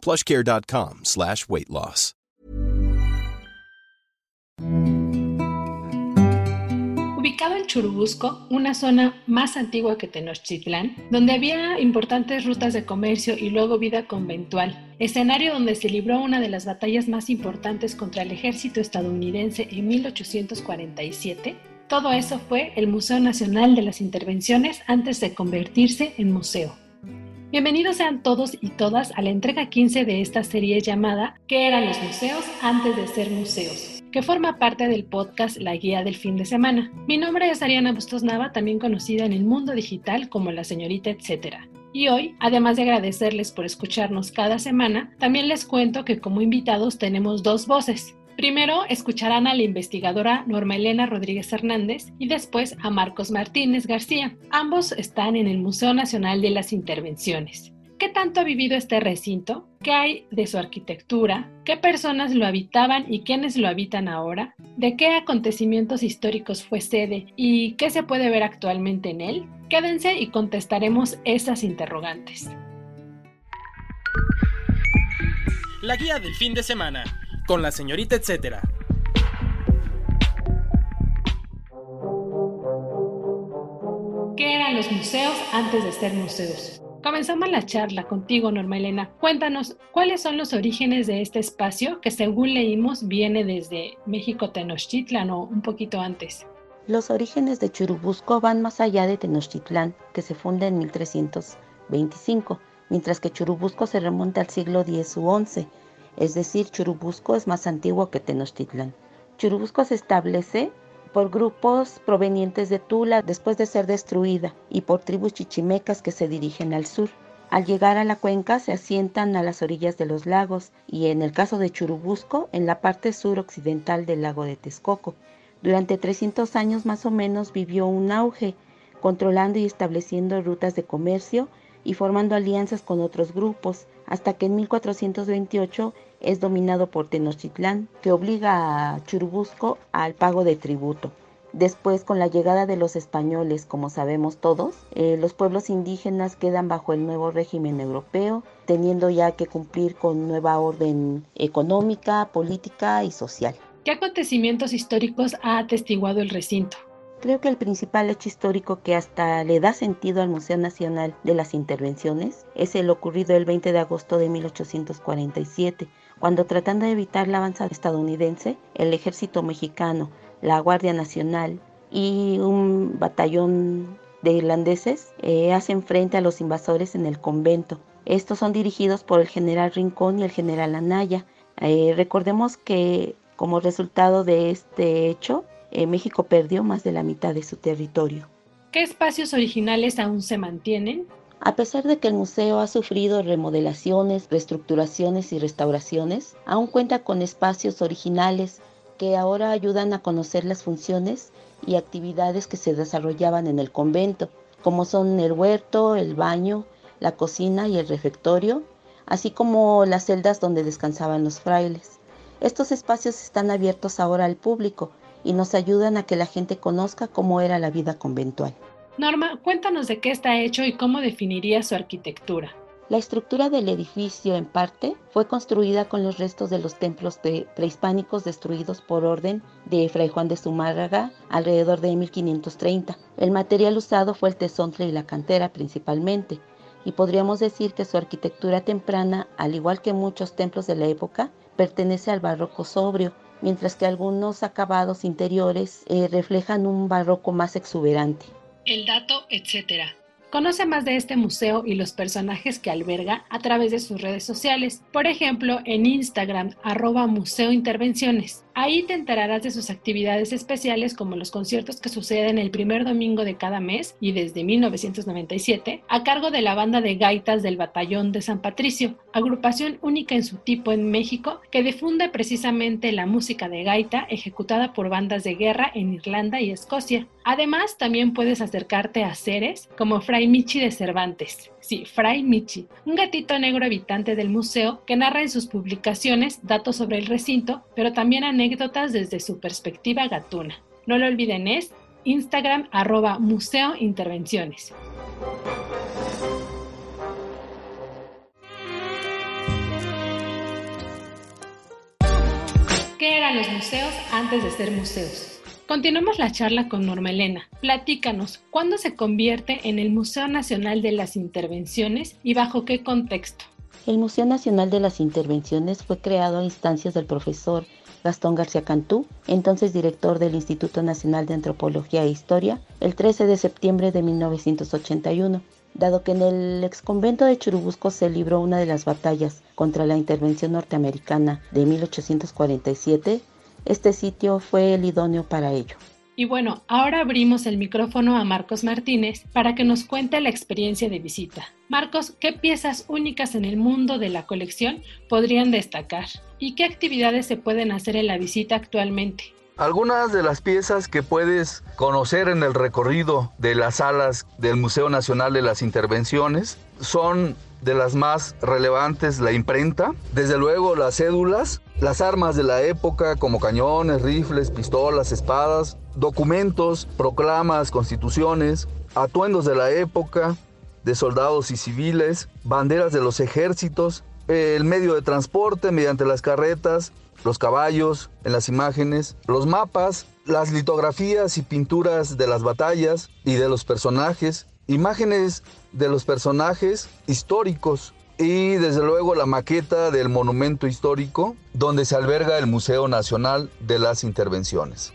plushcare.com slash weight loss. Ubicado en Churubusco, una zona más antigua que Tenochtitlán, donde había importantes rutas de comercio y luego vida conventual, escenario donde se libró una de las batallas más importantes contra el ejército estadounidense en 1847, todo eso fue el Museo Nacional de las Intervenciones antes de convertirse en museo. Bienvenidos sean todos y todas a la entrega 15 de esta serie llamada ¿Qué eran los museos antes de ser museos? que forma parte del podcast La Guía del Fin de Semana. Mi nombre es Ariana Bustos Nava, también conocida en el mundo digital como la señorita etcétera. Y hoy, además de agradecerles por escucharnos cada semana, también les cuento que como invitados tenemos dos voces. Primero escucharán a la investigadora Norma Elena Rodríguez Hernández y después a Marcos Martínez García. Ambos están en el Museo Nacional de las Intervenciones. ¿Qué tanto ha vivido este recinto? ¿Qué hay de su arquitectura? ¿Qué personas lo habitaban y quiénes lo habitan ahora? ¿De qué acontecimientos históricos fue sede y qué se puede ver actualmente en él? Quédense y contestaremos esas interrogantes. La guía del fin de semana con la señorita etcétera. ¿Qué eran los museos antes de ser museos? Comenzamos la charla contigo, Norma Elena. Cuéntanos, ¿cuáles son los orígenes de este espacio que según leímos viene desde México Tenochtitlan o un poquito antes? Los orígenes de Churubusco van más allá de Tenochtitlán, que se funda en 1325, mientras que Churubusco se remonta al siglo X u XI es decir, Churubusco es más antiguo que Tenochtitlan. Churubusco se establece por grupos provenientes de Tula después de ser destruida y por tribus chichimecas que se dirigen al sur. Al llegar a la cuenca se asientan a las orillas de los lagos y en el caso de Churubusco en la parte suroccidental del lago de Texcoco. Durante 300 años más o menos vivió un auge, controlando y estableciendo rutas de comercio y formando alianzas con otros grupos, hasta que en 1428 es dominado por Tenochtitlán, que obliga a Churubusco al pago de tributo. Después, con la llegada de los españoles, como sabemos todos, eh, los pueblos indígenas quedan bajo el nuevo régimen europeo, teniendo ya que cumplir con nueva orden económica, política y social. ¿Qué acontecimientos históricos ha atestiguado el recinto? Creo que el principal hecho histórico que hasta le da sentido al Museo Nacional de las Intervenciones es el ocurrido el 20 de agosto de 1847, cuando tratando de evitar la avanzada estadounidense, el ejército mexicano, la Guardia Nacional y un batallón de irlandeses eh, hacen frente a los invasores en el convento. Estos son dirigidos por el general Rincón y el general Anaya. Eh, recordemos que como resultado de este hecho, eh, México perdió más de la mitad de su territorio. ¿Qué espacios originales aún se mantienen? A pesar de que el museo ha sufrido remodelaciones, reestructuraciones y restauraciones, aún cuenta con espacios originales que ahora ayudan a conocer las funciones y actividades que se desarrollaban en el convento, como son el huerto, el baño, la cocina y el refectorio, así como las celdas donde descansaban los frailes. Estos espacios están abiertos ahora al público y nos ayudan a que la gente conozca cómo era la vida conventual. Norma, cuéntanos de qué está hecho y cómo definiría su arquitectura. La estructura del edificio, en parte, fue construida con los restos de los templos prehispánicos destruidos por orden de Fray Juan de Zumárraga alrededor de 1530. El material usado fue el tesontle y la cantera principalmente, y podríamos decir que su arquitectura temprana, al igual que muchos templos de la época, pertenece al barroco sobrio, mientras que algunos acabados interiores eh, reflejan un barroco más exuberante. El dato, etcétera. Conoce más de este museo y los personajes que alberga a través de sus redes sociales, por ejemplo en Instagram arroba Museo Intervenciones. Ahí te enterarás de sus actividades especiales como los conciertos que suceden el primer domingo de cada mes y desde 1997 a cargo de la banda de gaitas del Batallón de San Patricio, agrupación única en su tipo en México que difunde precisamente la música de gaita ejecutada por bandas de guerra en Irlanda y Escocia. Además, también puedes acercarte a seres como Fray Michi de Cervantes. Sí, Fray Michi, un gatito negro habitante del museo que narra en sus publicaciones datos sobre el recinto, pero también anécdotas desde su perspectiva gatuna. No lo olviden, es Instagram arroba Museo Intervenciones. ¿Qué eran los museos antes de ser museos? Continuamos la charla con Norma Elena. Platícanos, ¿cuándo se convierte en el Museo Nacional de las Intervenciones y bajo qué contexto? El Museo Nacional de las Intervenciones fue creado a instancias del profesor Gastón García Cantú, entonces director del Instituto Nacional de Antropología e Historia, el 13 de septiembre de 1981. Dado que en el exconvento de Churubusco se libró una de las batallas contra la intervención norteamericana de 1847, este sitio fue el idóneo para ello. Y bueno, ahora abrimos el micrófono a Marcos Martínez para que nos cuente la experiencia de visita. Marcos, ¿qué piezas únicas en el mundo de la colección podrían destacar? ¿Y qué actividades se pueden hacer en la visita actualmente? Algunas de las piezas que puedes conocer en el recorrido de las salas del Museo Nacional de las Intervenciones son de las más relevantes la imprenta, desde luego las cédulas, las armas de la época como cañones, rifles, pistolas, espadas, documentos, proclamas, constituciones, atuendos de la época, de soldados y civiles, banderas de los ejércitos, el medio de transporte mediante las carretas, los caballos en las imágenes, los mapas, las litografías y pinturas de las batallas y de los personajes, imágenes de los personajes históricos y desde luego la maqueta del monumento histórico donde se alberga el Museo Nacional de las Intervenciones.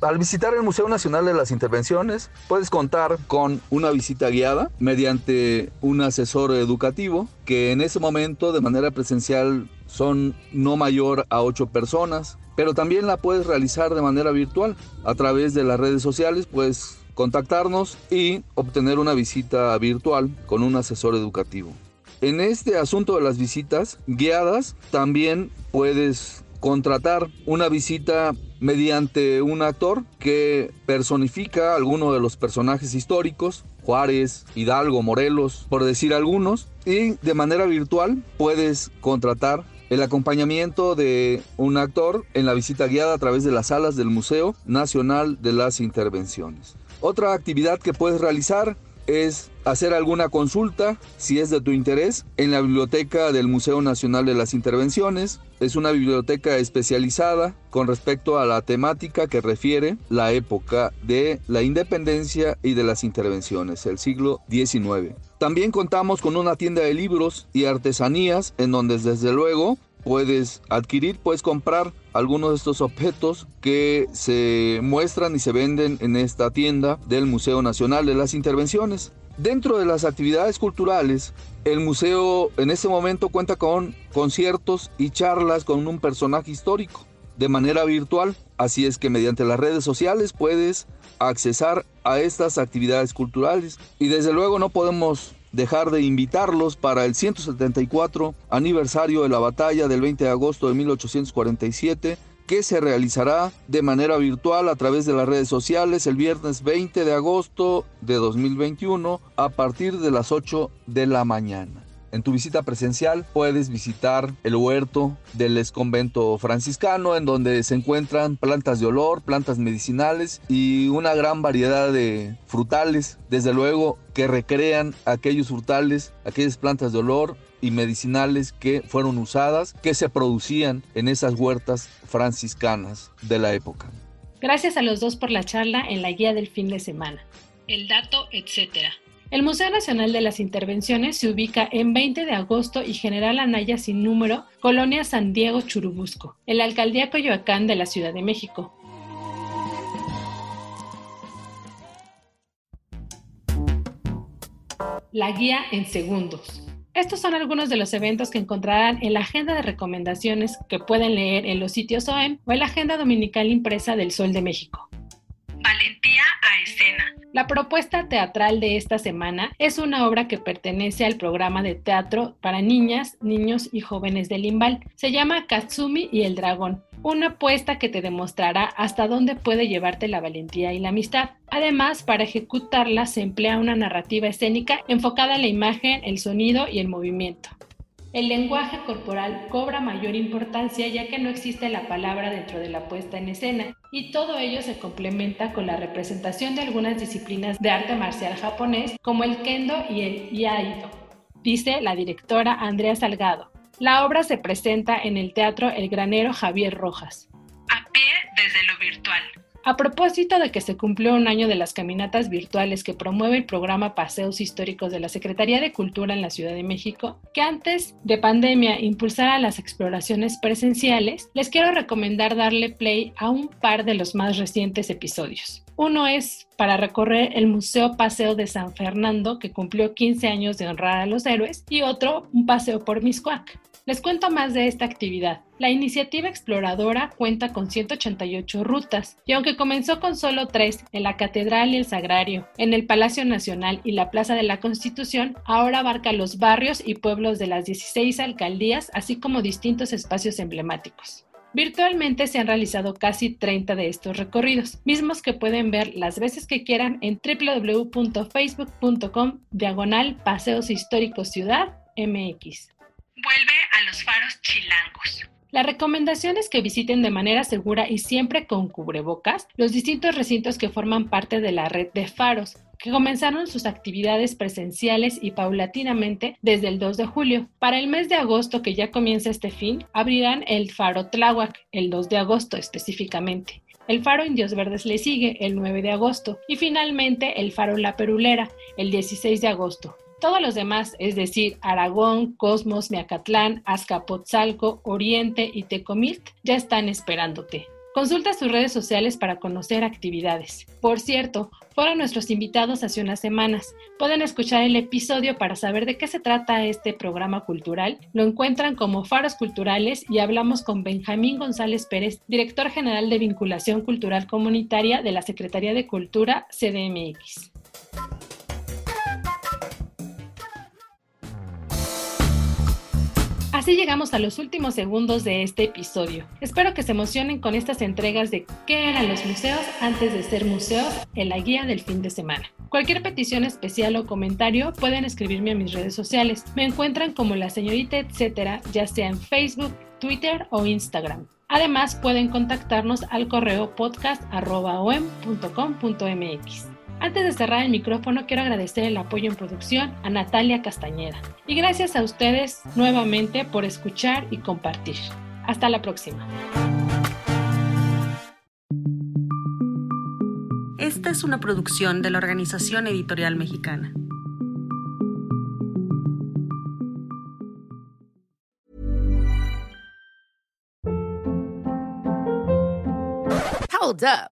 Al visitar el Museo Nacional de las Intervenciones, puedes contar con una visita guiada mediante un asesor educativo que en ese momento de manera presencial son no mayor a ocho personas, pero también la puedes realizar de manera virtual a través de las redes sociales, puedes contactarnos y obtener una visita virtual con un asesor educativo. En este asunto de las visitas guiadas también puedes contratar una visita mediante un actor que personifica a alguno de los personajes históricos, Juárez, Hidalgo, Morelos, por decir algunos, y de manera virtual puedes contratar el acompañamiento de un actor en la visita guiada a través de las salas del Museo Nacional de las Intervenciones. Otra actividad que puedes realizar es hacer alguna consulta, si es de tu interés, en la biblioteca del Museo Nacional de las Intervenciones. Es una biblioteca especializada con respecto a la temática que refiere la época de la independencia y de las intervenciones, el siglo XIX. También contamos con una tienda de libros y artesanías en donde desde luego puedes adquirir, puedes comprar algunos de estos objetos que se muestran y se venden en esta tienda del Museo Nacional de las Intervenciones. Dentro de las actividades culturales, el museo en este momento cuenta con conciertos y charlas con un personaje histórico de manera virtual, así es que mediante las redes sociales puedes accesar a estas actividades culturales y desde luego no podemos dejar de invitarlos para el 174 aniversario de la batalla del 20 de agosto de 1847 que se realizará de manera virtual a través de las redes sociales el viernes 20 de agosto de 2021 a partir de las 8 de la mañana. En tu visita presencial puedes visitar el huerto del exconvento franciscano en donde se encuentran plantas de olor, plantas medicinales y una gran variedad de frutales, desde luego que recrean aquellos frutales, aquellas plantas de olor y medicinales que fueron usadas, que se producían en esas huertas franciscanas de la época. Gracias a los dos por la charla en la guía del fin de semana. El dato, etcétera. El Museo Nacional de las Intervenciones se ubica en 20 de agosto y General Anaya sin número, Colonia San Diego Churubusco, en la alcaldía Coyoacán de la Ciudad de México. la guía en segundos. Estos son algunos de los eventos que encontrarán en la agenda de recomendaciones que pueden leer en los sitios OEM o en la agenda dominical impresa del Sol de México. Valentía a escena. La propuesta teatral de esta semana es una obra que pertenece al programa de teatro para niñas, niños y jóvenes del Limbal. Se llama Katsumi y el dragón una apuesta que te demostrará hasta dónde puede llevarte la valentía y la amistad. Además, para ejecutarla se emplea una narrativa escénica enfocada en la imagen, el sonido y el movimiento. El lenguaje corporal cobra mayor importancia ya que no existe la palabra dentro de la puesta en escena y todo ello se complementa con la representación de algunas disciplinas de arte marcial japonés como el kendo y el iaido, dice la directora Andrea Salgado. La obra se presenta en el Teatro El Granero Javier Rojas. A pie desde lo virtual. A propósito de que se cumplió un año de las caminatas virtuales que promueve el programa Paseos Históricos de la Secretaría de Cultura en la Ciudad de México, que antes de pandemia impulsara las exploraciones presenciales, les quiero recomendar darle play a un par de los más recientes episodios. Uno es para recorrer el Museo Paseo de San Fernando, que cumplió 15 años de honrar a los héroes, y otro, un paseo por Miscuac. Les cuento más de esta actividad. La iniciativa exploradora cuenta con 188 rutas y aunque comenzó con solo tres en la Catedral y el Sagrario, en el Palacio Nacional y la Plaza de la Constitución, ahora abarca los barrios y pueblos de las 16 alcaldías, así como distintos espacios emblemáticos. Virtualmente se han realizado casi 30 de estos recorridos, mismos que pueden ver las veces que quieran en www.facebook.com diagonal Paseos Históricos Ciudad MX. Vuelve a los faros chilangos. La recomendación es que visiten de manera segura y siempre con cubrebocas los distintos recintos que forman parte de la red de faros, que comenzaron sus actividades presenciales y paulatinamente desde el 2 de julio. Para el mes de agosto, que ya comienza este fin, abrirán el faro Tláhuac, el 2 de agosto específicamente. El faro Indios Verdes le sigue el 9 de agosto y finalmente el faro La Perulera el 16 de agosto. Todos los demás, es decir, Aragón, Cosmos, Miacatlán, Azcapotzalco, Oriente y Tecomilt, ya están esperándote. Consulta sus redes sociales para conocer actividades. Por cierto, fueron nuestros invitados hace unas semanas. Pueden escuchar el episodio para saber de qué se trata este programa cultural. Lo encuentran como Faros Culturales y hablamos con Benjamín González Pérez, director general de vinculación cultural comunitaria de la Secretaría de Cultura CDMX. Así llegamos a los últimos segundos de este episodio. Espero que se emocionen con estas entregas de qué eran los museos antes de ser museos en la guía del fin de semana. Cualquier petición especial o comentario pueden escribirme a mis redes sociales. Me encuentran como la señorita etcétera, ya sea en Facebook, Twitter o Instagram. Además, pueden contactarnos al correo podcast.om.com.mx. Antes de cerrar el micrófono, quiero agradecer el apoyo en producción a Natalia Castañeda. Y gracias a ustedes nuevamente por escuchar y compartir. Hasta la próxima. Esta es una producción de la Organización Editorial Mexicana. Hold up.